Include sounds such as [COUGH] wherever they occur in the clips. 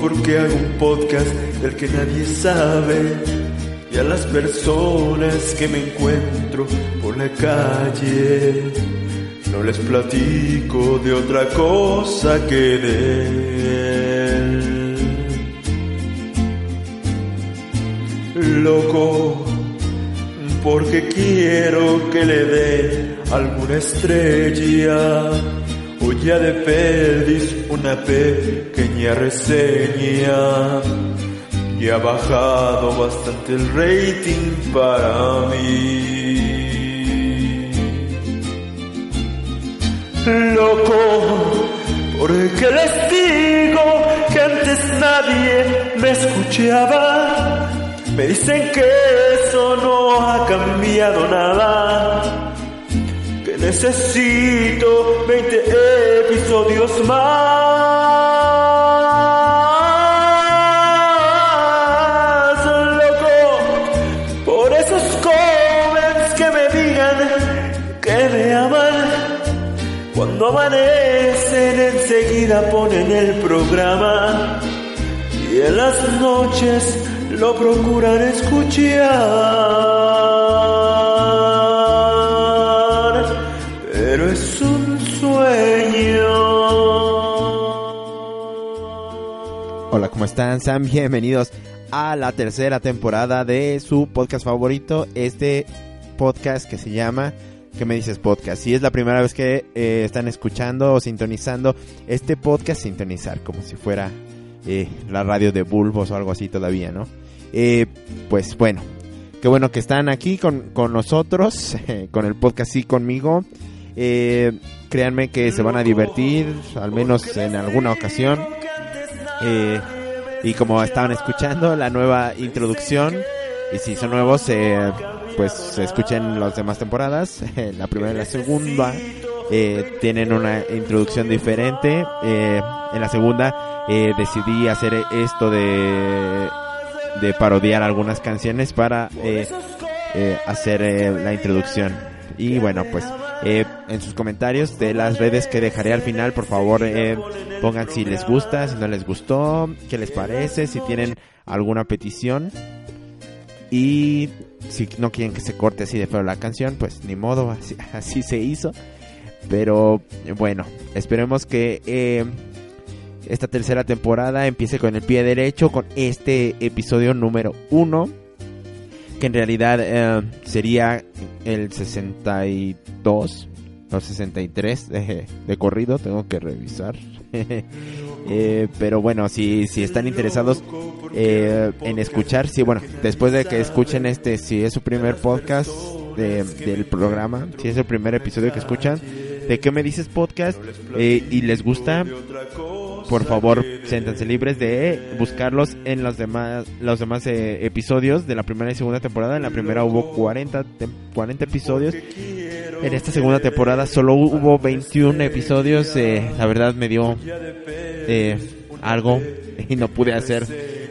porque hago un podcast del que nadie sabe. Y a las personas que me encuentro por la calle, no les platico de otra cosa que de él. Loco, porque quiero que le dé alguna estrella o ya de perdiz una reseña. Y ha bajado bastante el rating para mí. Loco, porque les digo que antes nadie me escuchaba. Me dicen que eso no ha cambiado nada necesito 20 episodios más, enseguida ponen el programa y en las noches lo procuran escuchar. ¿Cómo están? Sean bienvenidos a la tercera temporada de su podcast favorito, este podcast que se llama ¿Qué me dices podcast? Si es la primera vez que eh, están escuchando o sintonizando este podcast, sintonizar como si fuera eh, la radio de Bulbos o algo así todavía, ¿no? Eh, pues bueno, qué bueno que están aquí con, con nosotros, [LAUGHS] con el podcast y conmigo. créanme que se van a divertir, al menos en alguna ocasión. Eh, y como estaban escuchando la nueva introducción, y si son nuevos, eh, pues escuchen las demás temporadas, [LAUGHS] la primera y la segunda. Eh, tienen una introducción diferente. Eh, en la segunda eh, decidí hacer esto de, de parodiar algunas canciones para eh, eh, hacer eh, la introducción. Y bueno, pues eh, en sus comentarios de las redes que dejaré al final, por favor, eh, pongan si les gusta, si no les gustó, qué les parece, si tienen alguna petición. Y si no quieren que se corte así de feo la canción, pues ni modo, [LAUGHS] así, se hizo. Pero bueno, esperemos que eh, esta tercera temporada empiece con el pie derecho, con este episodio número uno que en realidad eh, sería el 62 o 63 de, de corrido, tengo que revisar. [LAUGHS] eh, pero bueno, si, si están interesados eh, en escuchar, sí, bueno, después de que escuchen este, si es su primer podcast de, del programa, si es el primer episodio que escuchan, de qué me dices podcast eh, y les gusta, por favor, siéntanse libres de buscarlos en los demás los demás eh, episodios de la primera y segunda temporada. En la primera hubo 40 tem- 40 episodios. En esta segunda temporada solo hubo 21 episodios. eh, la verdad me dio eh, algo y no pude hacer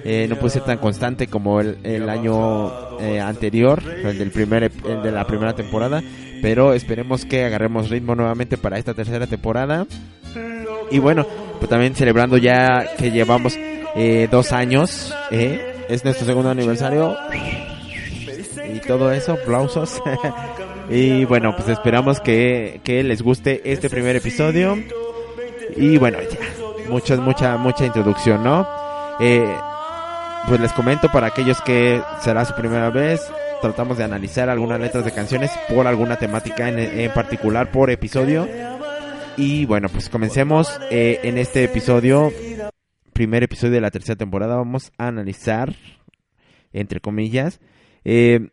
eh, no pude ser tan constante como el, el año eh, anterior, el del primer el de la primera temporada, pero esperemos que agarremos ritmo nuevamente para esta tercera temporada. Y bueno, pues también celebrando ya que llevamos eh, dos años, eh, es nuestro segundo aniversario y todo eso, aplausos. [LAUGHS] y bueno, pues esperamos que, que les guste este primer episodio. Y bueno, ya, mucha, mucha, mucha introducción, ¿no? Eh, pues les comento para aquellos que será su primera vez, tratamos de analizar algunas letras de canciones por alguna temática en, en particular por episodio. Y bueno, pues comencemos eh, en este episodio, primer episodio de la tercera temporada, vamos a analizar, entre comillas, eh,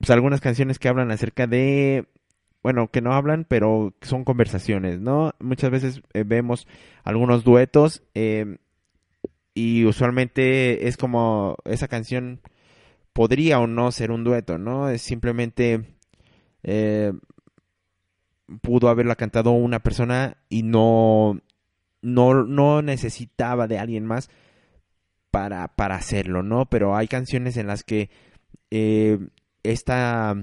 pues algunas canciones que hablan acerca de, bueno, que no hablan, pero son conversaciones, ¿no? Muchas veces eh, vemos algunos duetos eh, y usualmente es como esa canción podría o no ser un dueto, ¿no? Es simplemente eh, pudo haberla cantado una persona y no no no necesitaba de alguien más para para hacerlo, ¿no? Pero hay canciones en las que esta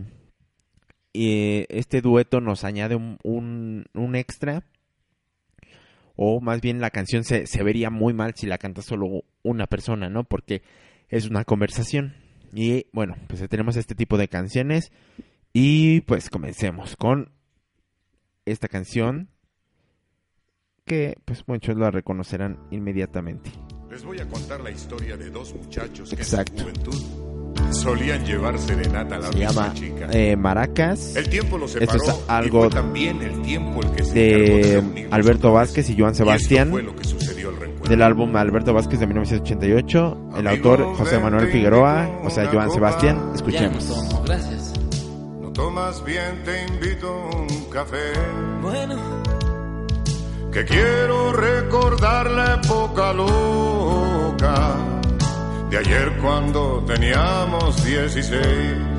eh, este dueto nos añade un, un, un extra o más bien la canción se, se vería muy mal si la canta solo una persona, ¿no? Porque es una conversación. Y bueno, pues tenemos este tipo de canciones y pues comencemos con esta canción que pues muchos la reconocerán inmediatamente. Les voy a contar la historia de dos muchachos que en su juventud solían llevar serenata a la Se misma llama chica. eh, Maracas El tiempo los Esto separó es algo y también el tiempo el que se de Alberto. Vázquez y Joan Y esto Sebastián fue lo que sucedió al reencuentro. del álbum Alberto Vázquez de 1988. El autor José Manuel Figueroa, o sea, Joan Sebastián. Ya no Escuchemos. tomo, gracias. No tomas bien, te invito a un café. Bueno, Que quiero recordar la época loca de ayer cuando teníamos 16.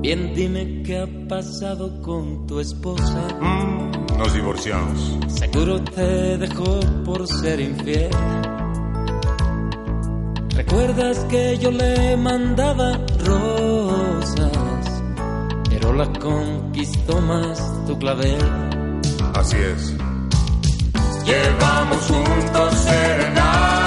bien dime qué ha pasado con tu esposa. Mm, nos divorciamos. Seguro te dejó por ser infiel. ¿Recuerdas que yo le mandaba rosas? Pero la conquistó más tu clavel. Así es. Llevamos juntos serenata,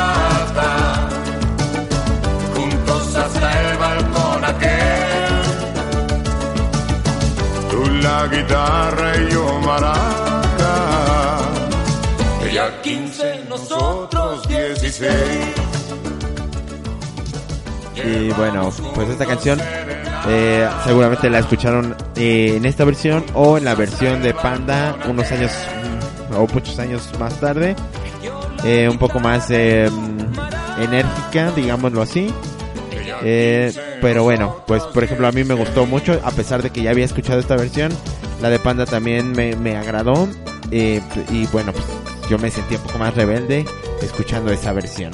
la guitarra y yo maraca. Ella 15, nosotros 16. Y bueno, pues esta canción eh, seguramente la escucharon eh, en esta versión o en la versión de Panda unos años mm, o muchos años más tarde. Eh, un poco más eh, mm, enérgica, digámoslo así. Eh, pero bueno, pues por ejemplo a mí me gustó mucho, a pesar de que ya había escuchado esta versión, la de Panda también me, me agradó. eh, y bueno, pues yo me sentí un poco más rebelde escuchando esa versión.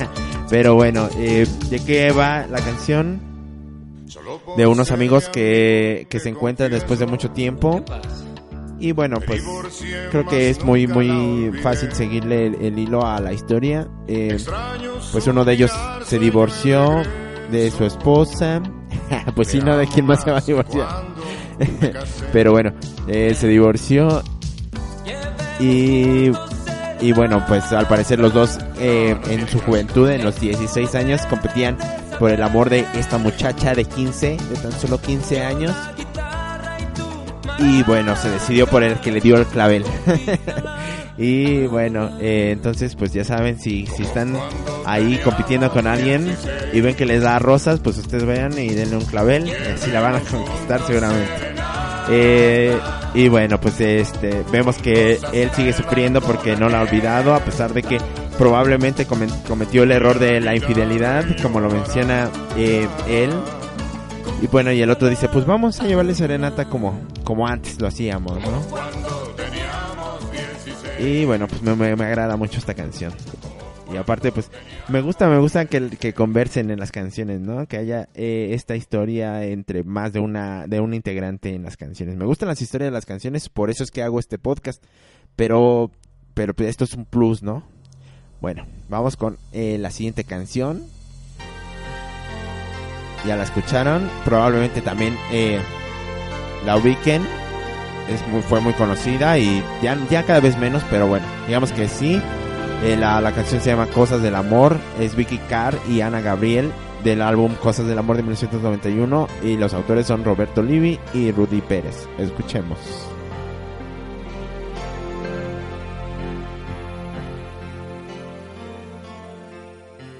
[LAUGHS] pero bueno, eh, ¿de qué va la canción? De unos amigos que, que se encuentran después de mucho tiempo. Y bueno, pues creo que es muy muy fácil seguirle el, hilo a la historia. Eh, pues uno de ellos se divorció de su esposa. [LAUGHS] pues sí, no, de quién más se va a divorciar. [LAUGHS] Pero bueno, eh, se divorció. Y, y bueno, pues al parecer los dos eh, en su juventud, en los 16 años, competían por el amor de esta muchacha de 15, de tan solo 15 años. Y bueno, se decidió por el que le dio el clavel. [LAUGHS] y bueno, eh, entonces pues ya saben, si, si están ahí compitiendo con alguien y ven que les da rosas, pues ustedes vayan y denle un clavel. Y así la van a conquistar seguramente. Eh, y bueno, pues este vemos que él sigue sufriendo porque no la ha olvidado, a pesar de que probablemente cometió el error de la infidelidad, como lo menciona eh, él. Y bueno, y el otro dice, pues vamos a llevarle serenata como, como antes lo hacíamos, ¿no? Y bueno, pues me, me- agrada mucho esta canción. Y aparte, pues, me gusta, me gusta que, que conversen en las canciones, ¿no? Que haya eh, esta historia entre más de una, de un integrante en las canciones. Me gustan las historias de las canciones, por eso es que hago este podcast. Pero, pero esto es un plus, ¿no? Bueno, vamos con eh, la siguiente canción. Ya la escucharon, probablemente también eh, la ubiquen. Es muy, fue muy conocida y ya, ya cada vez menos, pero bueno, digamos que sí. Eh, la, la canción se llama Cosas del Amor, es Vicky Carr y Ana Gabriel del álbum Cosas del Amor de 1991 y los autores son Roberto Livi y Rudy Pérez. Escuchemos.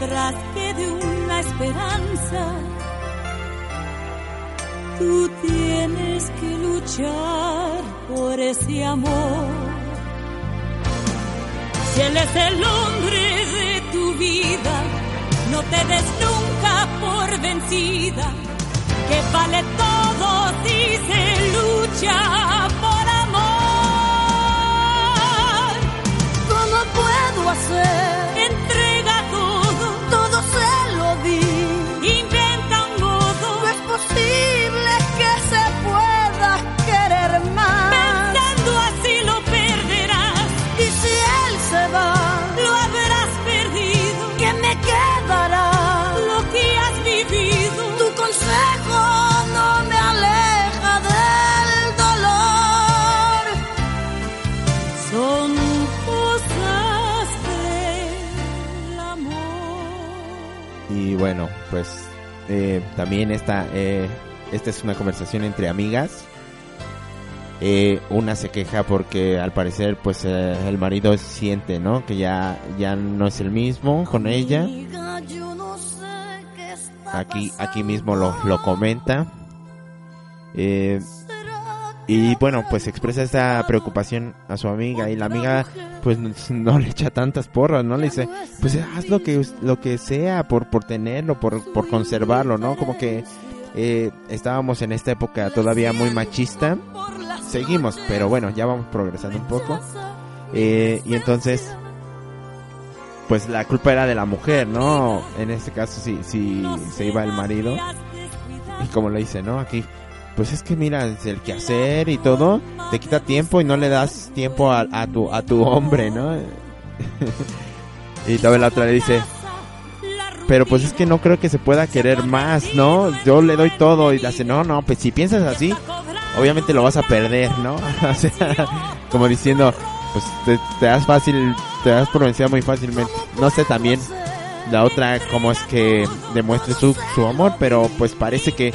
mientras quede una esperanza, tú tienes que luchar por ese amor. Si él es el hombre de tu vida, no te des nunca por vencida, que vale todo si se lucha por amor. ¿Cómo puedo hacer? Pues eh, también esta, eh, esta es una conversación entre amigas. Eh, una se queja porque al parecer pues eh, el marido siente, ¿no? Que ya, ya no es el mismo con ella. Aquí, aquí mismo lo, lo comenta. Eh, y bueno, pues expresa esa preocupación a su amiga y la amiga pues no, [LAUGHS] no le echa tantas porras, ¿no? Le dice, pues haz lo que, lo que sea por, por tenerlo, por, por conservarlo, ¿no? Como que eh, estábamos en esta época todavía muy machista. Seguimos, pero bueno, ya vamos progresando un poco. Eh, y entonces, pues la culpa era de la mujer, ¿no? En este caso, si, si se iba el marido. Y como le dice, ¿no? Aquí, pues es que mira, el quehacer y todo, te quita tiempo y no le das tiempo a, a tu, a tu hombre, ¿no? [LAUGHS] y también la otra le dice, pero pues es que no creo que se pueda querer más, ¿no? Yo le doy todo y dice, no, no, pues si piensas así, obviamente lo vas a perder, ¿no? [LAUGHS] o sea, como diciendo, pues te, te das fácil, te das por vencida muy fácilmente. No sé también la otra cómo es que demuestre su, su amor, pero pues parece que,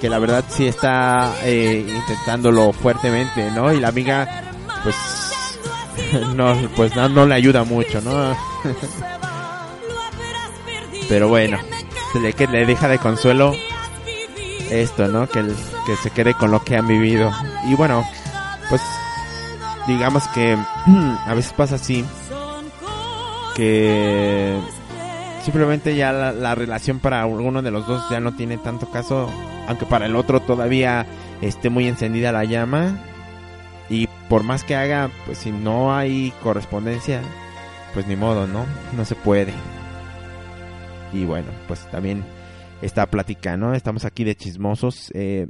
que la verdad sí está eh, intentándolo fuertemente, ¿no? Y la amiga, pues, [LAUGHS] no, pues no, no le ayuda mucho, ¿no? [LAUGHS] Pero bueno, le, que le deja de consuelo esto, ¿no? Que, que se quede con lo que han vivido. Y bueno, pues digamos que [CLEARS THROAT] a veces pasa así, que simplemente ya la, la relación para alguno de los dos ya no tiene tanto caso, aunque para el otro todavía esté muy encendida la llama. Y por más que haga, pues si no hay correspondencia, pues ni modo, ¿no? No se puede. Y bueno, pues también esta plática, ¿no? Estamos aquí de chismosos, eh,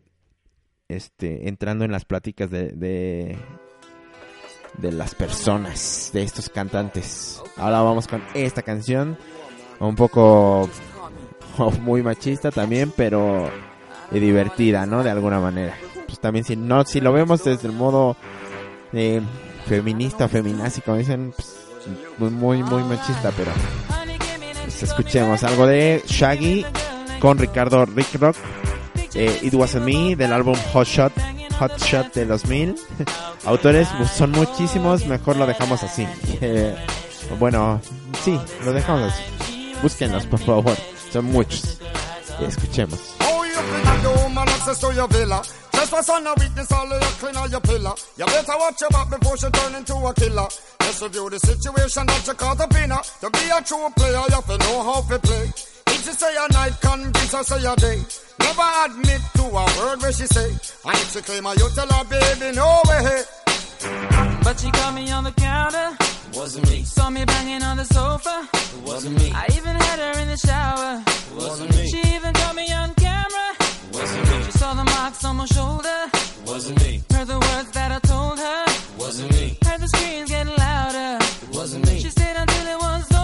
este, entrando en las pláticas de, de, de las personas, de estos cantantes. Ahora vamos con esta canción, un poco [LAUGHS] muy machista también, pero eh, divertida, ¿no? De alguna manera. Pues también si no, si lo vemos desde el modo eh, feminista feminazi, como dicen, pues, muy, muy, machista, pero pues, escuchemos algo de Shaggy con Ricardo Rick Rock. Eh, It Wasn't Me del álbum Hot Shot, Hot Shot de 2000. [LAUGHS] Autores son muchísimos, mejor lo dejamos así. [LAUGHS] Bueno, sí, lo dejamos así. Búsquenlos, por favor, son muchos. Escuchemos. Access to your villa? Just for son of weakness, all of your clean on your pillar. You better watch your back before she turn into a killer. Just review the situation that you caught up in her. To be a true player, you have to know how to play. If she say a night, convince her say a day. Never admit to a word where she say. And if she claim her, you tell her, baby, no way. But she caught me on the counter. Wasn't me. Saw me banging on the sofa. Wasn't me. I even had her in the shower. Wasn't me. She even caught me on camera. Wasn't me. She saw the marks on my shoulder. Wasn't me. Heard the words that I told her. Wasn't me. Heard the screams getting louder. Wasn't me. She stayed until it was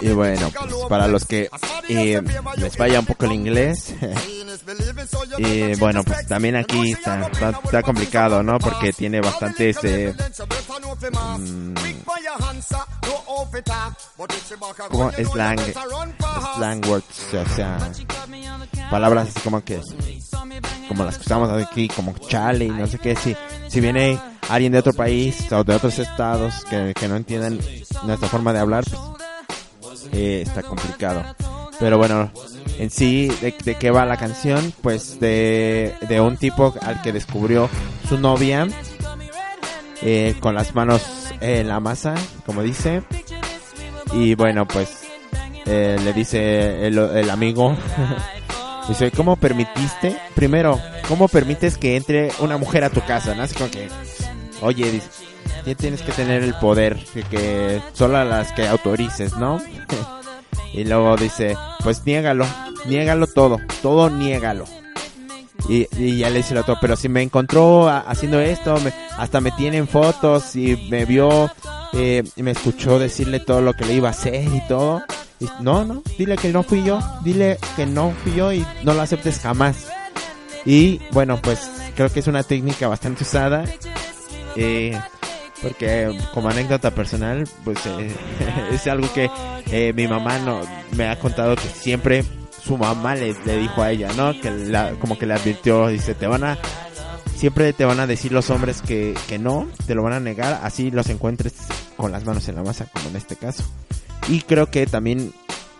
Y bueno, pues para los que eh, les falla un poco el inglés, [LAUGHS] y bueno, pues también aquí está, complicado, ¿no? Porque tiene bastantes eh, como slang, slang words, o sea, palabras así como que, como las que usamos aquí, como chale y no sé qué, si, si viene alguien de otro país o de otros estados que, que no entiendan nuestra forma de hablar, pues, eh, está complicado. Pero bueno, en sí, ¿de, de qué va la canción? Pues de, de un tipo al que descubrió su novia eh, con las manos en la masa, como dice. Y bueno, pues eh, le dice el, el amigo, [LAUGHS] dice, ¿cómo permitiste? Primero, ¿cómo permites que entre una mujer a tu casa? ¿no? Así como que, oye, dice, "ti- tienes que tener el poder, que, que solo a las que autorices, ¿no? [LAUGHS] y luego dice, pues niégalo, niégalo todo, todo niégalo. Y, y ya le dice el otro, pero si me encontró haciendo esto, me- hasta me tienen fotos y me vio eh, y me escuchó decirle todo lo que le iba a hacer y todo. Y, no, no, dile que no fui yo, dile que no fui yo y no lo aceptes jamás. Y bueno, pues creo que es una técnica bastante usada. eh, porque como anécdota personal, pues eh, [LAUGHS] es algo que eh, mi mamá no me ha contado que siempre su mamá le, dijo a ella, ¿no? Que como que le advirtió, dice, te van a, siempre te van a decir los hombres que, que no, te lo van a negar, así los encuentres con las manos en la masa, como en este caso. Y creo que también,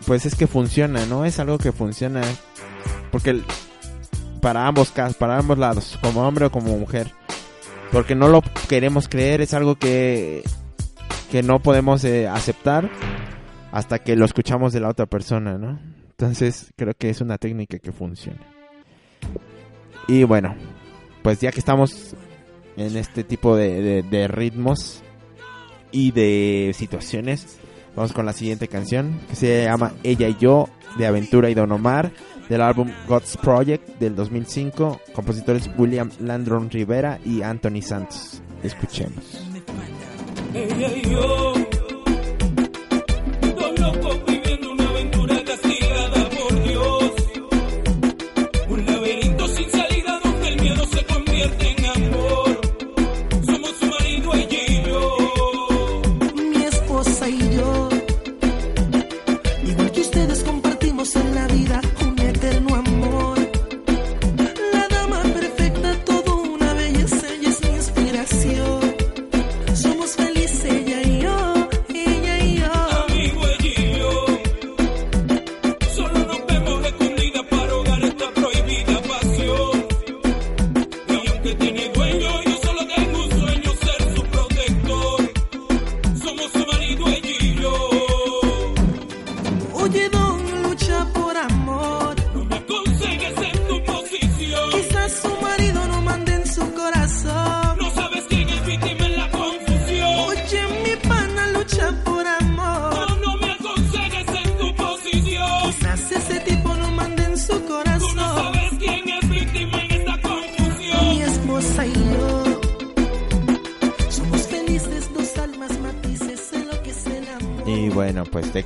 pues es que funciona, ¿no? Es algo que funciona, porque para ambos casos, para ambos lados, como hombre o como mujer, porque no lo queremos creer, es algo que, que no podemos eh, aceptar hasta que lo escuchamos de la otra persona, ¿no? Entonces creo que es una técnica que funciona. Y bueno, pues ya que estamos en este tipo de, ritmos y de situaciones, vamos con la siguiente canción que se llama Ella y yo de Aventura y Don Omar del álbum God's Project del 2005, compositores William Landron Rivera y Anthony Santos. Escuchemos. Ella y yo,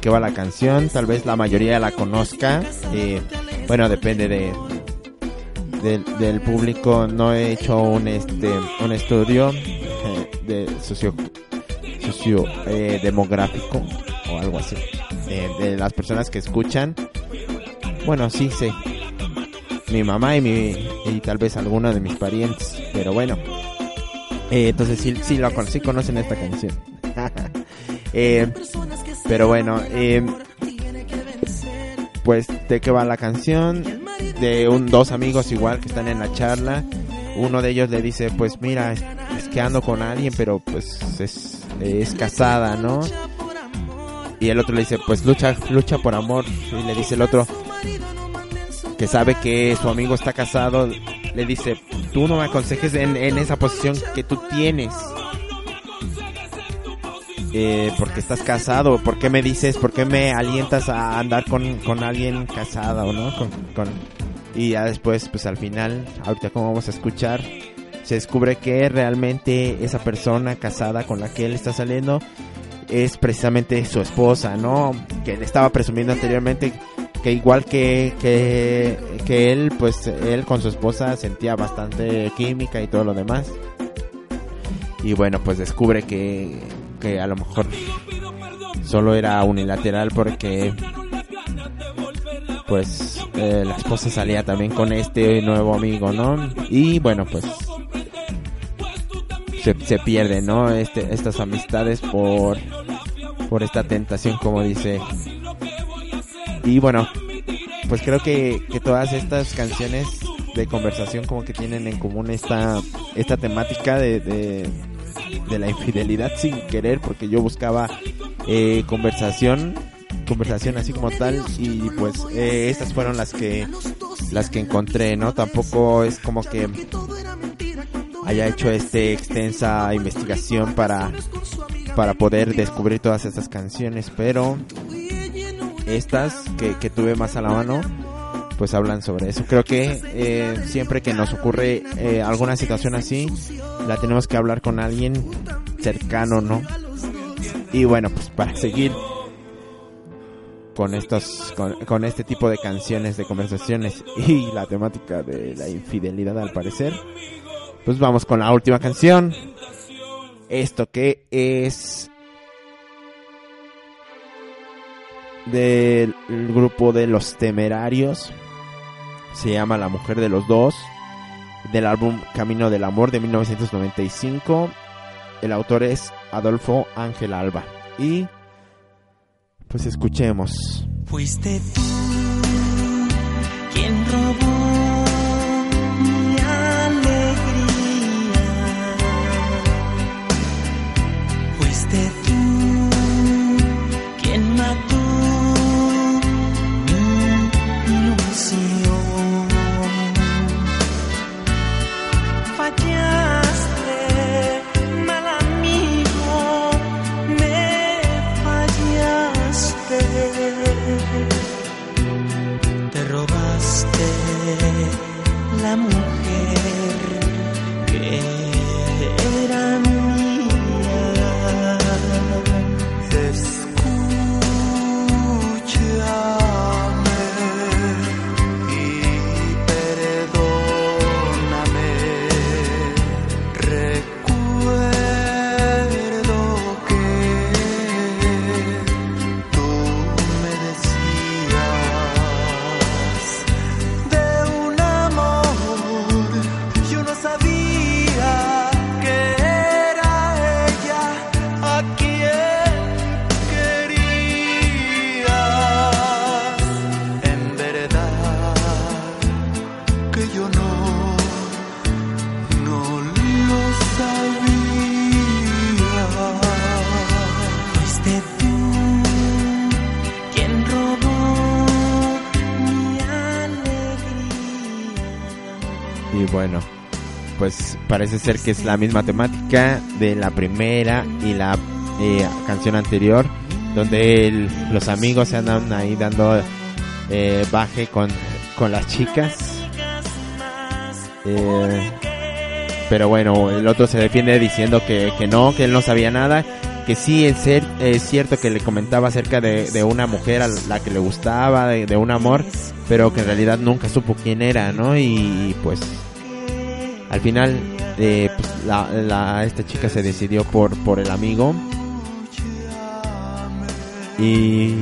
qué va la canción, tal vez la mayoría la conozca. eh, bueno, depende de del, público. No he hecho un este un estudio eh, de socio socio eh, demográfico o algo así de las personas que escuchan. Bueno, sí sé. Mi mamá y mi y tal vez alguno de mis parientes, pero bueno. Entonces sí, sí, lo, sí conocen esta canción. [LAUGHS] pero bueno, eh, pues de qué va la canción, de un dos amigos igual que están en la charla, uno de ellos le dice, pues mira, es, que ando con alguien, pero pues es, es casada, ¿no? Y el otro le dice, pues lucha, lucha por amor, y le dice el otro, que sabe que su amigo está casado, le dice, tú no me aconsejes en, en esa posición que tú tienes. Eh, porque estás casado, ¿por qué me dices, por qué me alientas a andar con, con alguien casada o no? Con, Y ya después, pues al final, ahorita como vamos a escuchar, se descubre que realmente esa persona casada con la que él está saliendo es precisamente su esposa, ¿no? Que le estaba presumiendo anteriormente que igual que, que él, pues él con su esposa sentía bastante química y todo lo demás. Y bueno, pues descubre que, que a lo mejor solo era unilateral porque pues eh, la esposa salía también con este nuevo amigo, ¿no? Y bueno, pues se, se pierden, ¿no? Este, estas amistades por, por esta tentación, como dice. Y bueno, pues creo que, que todas estas canciones de conversación como que tienen en común esta, esta temática de, de, de la infidelidad sin querer, porque yo buscaba eh, conversación, conversación así como tal, y pues eh, estas fueron las que las que encontré, ¿no? Tampoco es como que haya hecho este extensa investigación para para poder descubrir todas estas canciones, pero estas que, que tuve más a la mano pues hablan sobre eso. Creo que eh, siempre que nos ocurre eh, alguna situación así, la tenemos que hablar con alguien cercano, ¿no? Y bueno, pues para seguir con estos con, con este tipo de canciones de conversaciones y la temática de la infidelidad al parecer, pues vamos con la última canción. Esto que es del grupo de los temerarios. Se llama La Mujer de los Dos. Del álbum Camino del Amor de 1995. El autor es Adolfo Ángel Alba. Y pues escuchemos. Fuiste tú quien robó parece ser que es la misma temática de la primera y la eh, canción anterior, donde el- los amigos se andan ahí dando eh, baje con, con las chicas. Eh, pero bueno, el otro se defiende diciendo que, que no, que él no sabía nada. Que sí, es, cer- es cierto que le comentaba acerca de, de una mujer a la que le gustaba, de un amor, pero que en realidad nunca supo quién era, ¿no? Y, pues al final eh, pues, la, la- esta chica se decidió por, por el amigo. Y,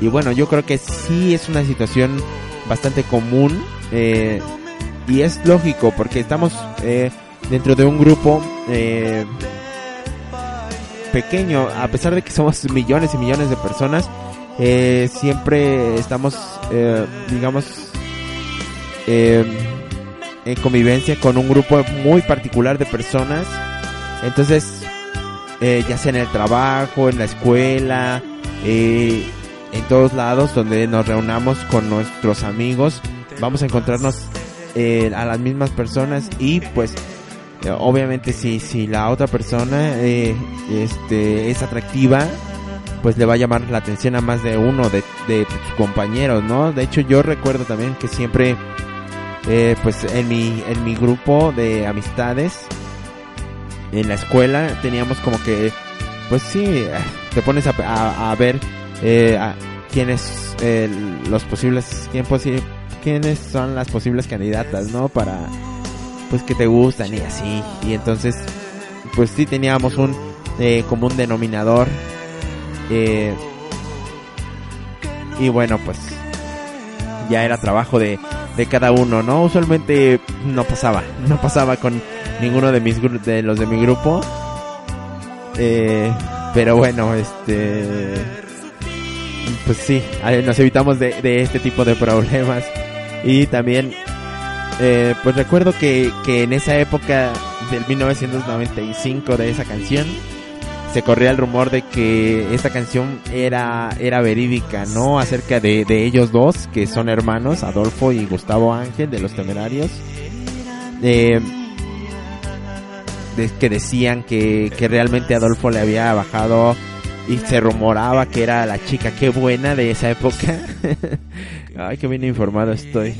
y bueno, yo creo que sí es una situación bastante común. eh, y es lógico porque estamos eh, dentro de un grupo eh, pequeño, a pesar de que somos [LAUGHS] millones y millones de personas, eh, siempre estamos, eh, digamos, eh, en convivencia con un grupo muy particular de personas. Entonces, eh, ya sea en el trabajo, en la escuela, eh, en todos lados donde nos reunamos con nuestros amigos, vamos a encontrarnos eh, a las mismas personas y pues obviamente si, si la otra persona eh, este, es atractiva, pues le va a llamar la atención a más de uno de, de compañeros, ¿no? De hecho yo recuerdo también que siempre, eh, pues en mi, en mi grupo de amistades, en la escuela teníamos como que, pues sí, te pones a, a- a ver eh, a quiénes eh, los posibles, quién posi- quiénes son las posibles candidatas, ¿no? Para, pues que te gustan y así. Y entonces, pues sí teníamos un eh, común denominador. eh, y bueno, pues ya era trabajo de, de cada uno, ¿no? Usualmente no pasaba, no pasaba con ninguno de mis de los de mi grupo. Eh, pero bueno, este pues sí, nos evitamos de, de este tipo de problemas. Y también, eh, pues recuerdo que, que en esa época del 1995 de esa canción, se corría el rumor de que esta canción era, era verídica, ¿no? Acerca de, de ellos dos, que son hermanos, Adolfo y Gustavo Ángel, de los temerarios. Eh, de- que decían que, que realmente Adolfo le había bajado y se rumoraba que era la chica qué buena de esa época [LAUGHS] Ay, qué bien informado estoy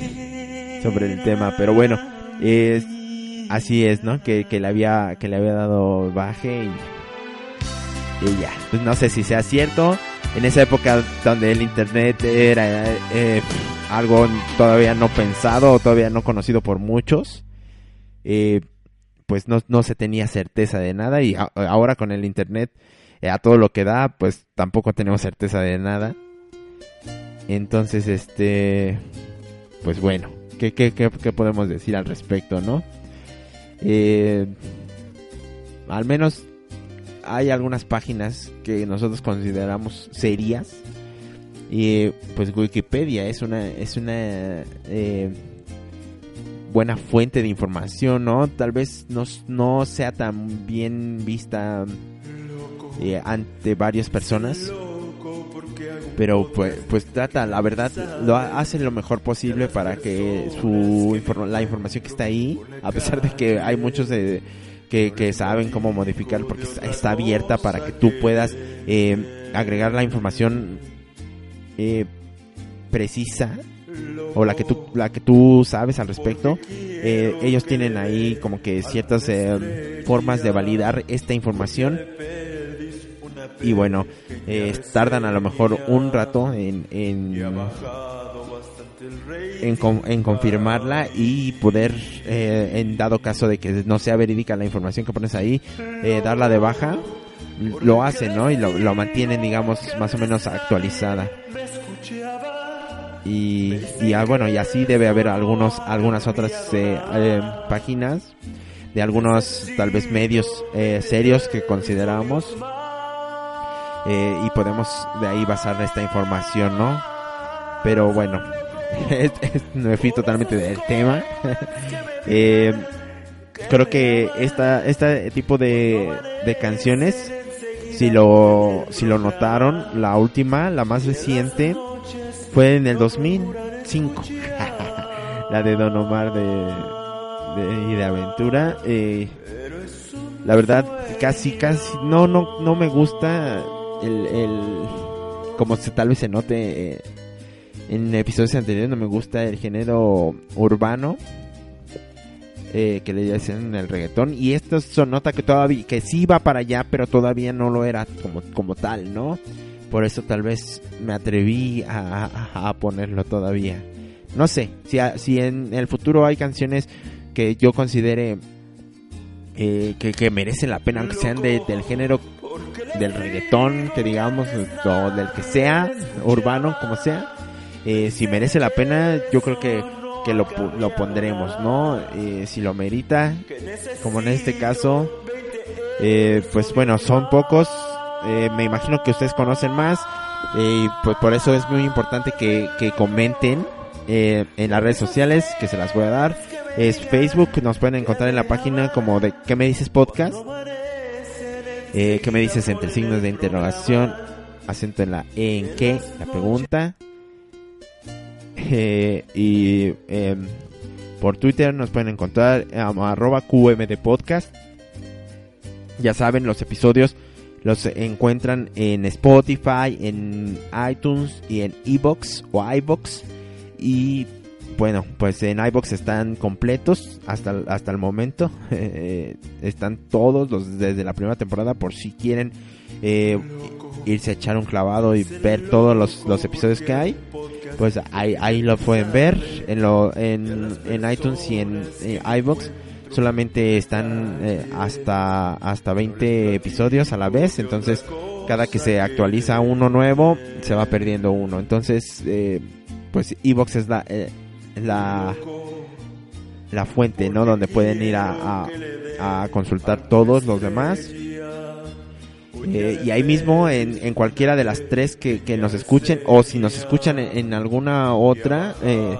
sobre el tema, pero bueno, es así es, ¿no? Que, que le había que le había dado baje y, y ya. Pues no sé si sea cierto. En esa época donde el internet era eh, algo todavía no pensado o todavía no conocido por muchos, eh, pues no, no se tenía certeza de nada y ahora con el internet eh, a todo lo que da, pues tampoco tenemos certeza de nada. Entonces, este, pues bueno, ¿qué, qué, qué, qué podemos decir al respecto, no? Al menos hay algunas páginas que nosotros consideramos serias. Y pues Wikipedia es una, es una eh, buena fuente de información, ¿no? Tal vez no, no sea tan bien vista eh, ante varias personas. Pero pues, pues trata, la verdad, lo ha- hace lo mejor posible para que su la información que está ahí, a pesar de que hay muchos de, que, saben cómo modificar, porque está, abierta para que tú puedas eh, agregar la información eh, precisa o la que tú la que tú sabes al respecto. Eh, ellos tienen ahí como que ciertas eh, formas de validar esta información. Y bueno eh, tardan a lo mejor un rato en, en, en confirmarla y poder eh, en dado caso de que no sea verídica la información que pones ahí eh, darla de baja lo hacen no y lo, lo mantienen digamos más o menos actualizada. Y, y ah, bueno y así debe haber algunos algunas otras eh, eh, páginas de algunos tal vez medios serios que consideramos y podemos de ahí basar esta información no pero bueno [LAUGHS] me fui totalmente del tema. [LAUGHS] Eh, creo que esta este tipo de, de canciones si lo si lo notaron la última la más reciente fue en el 2005 [LAUGHS] la de Don Omar de, de y de aventura. Eh, la verdad casi casi no no no me gusta el, el como se tal vez se note eh, en episodios anteriores no me gusta el género urbano eh, que le dicen el reggaetón y esto se nota que todavía que sí va para allá pero todavía no lo era como como tal no por eso tal vez me atreví a, a- a ponerlo todavía. No sé si, a- si en el futuro hay canciones que yo considere eh, que, que merecen la pena aunque sean de- del género del reggaetón que digamos o del que sea urbano como sea eh, si merece la pena yo creo que que lo, lo pondremos no Eh, si lo merita como en este caso eh, pues bueno son pocos. Eh, me imagino que ustedes conocen más eh, y pues por eso es muy importante que, que comenten eh, en las redes sociales que se las voy a dar. Es Facebook nos pueden encontrar en la página como de ¿qué me dices podcast? Eh, ¿qué me dices entre signos de interrogación acento en la E en qué la pregunta eh, y em, por Twitter nos pueden encontrar um, arroba QMD Podcast. Ya saben, los episodios los encuentran en Spotify, en iTunes y en iBox o iBox. Y bueno, pues en iBox están completos hasta, el- hasta el momento. [LAUGHS] Eh, están todos los desde la primera temporada por si quieren eh, irse a echar un clavado y ver todos los, los episodios que hay pues ahí, ahí lo pueden ver en, lo, en, en iTunes y en, eh, iBox. Solamente están eh, hasta hasta 20 episodios a la vez. Entonces cada que se actualiza uno nuevo se va perdiendo uno. Entonces eh, pues iBox es la eh, la la fuente no donde pueden ir a, a consultar todos los demás eh, y ahí mismo en, en cualquiera de las tres que, que nos escuchen o si nos escuchan en, alguna otra eh,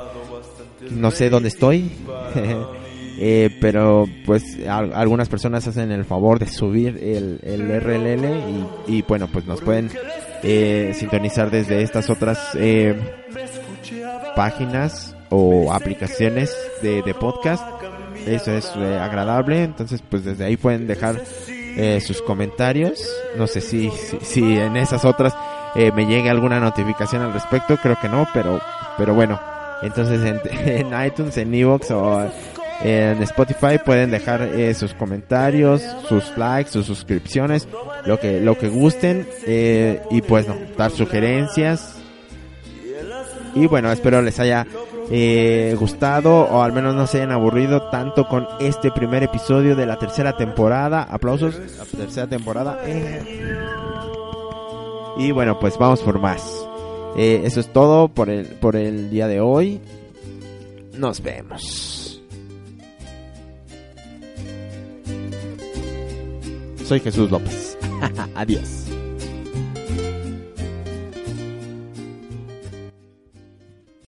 no sé dónde estoy [LAUGHS] eh, pero pues al- algunas personas hacen el favor de subir el, el RLL y, y bueno pues nos pueden eh, sintonizar desde estas otras eh, páginas o aplicaciones de, de podcast. Eso es agradable. Entonces pues desde ahí pueden dejar eh, sus comentarios no sé si, si, en esas otras eh, me llegue alguna notificación al respecto. Creo que no, pero, pero bueno. Entonces en, [LAUGHS] en iTunes, en Evox o en Spotify pueden dejar eh, sus comentarios, sus likes, sus suscripciones, lo que, lo que gusten eh, y pues no, dar sugerencias. Y bueno, espero les haya eh, gustado o al menos no se hayan aburrido tanto con este primer episodio de la tercera temporada. Aplausos, la tercera temporada. Eh. Y bueno, pues vamos por más. Eh, eso es todo por el, por el día de hoy. Nos vemos. Soy Jesús López. [LAUGHS] Adiós.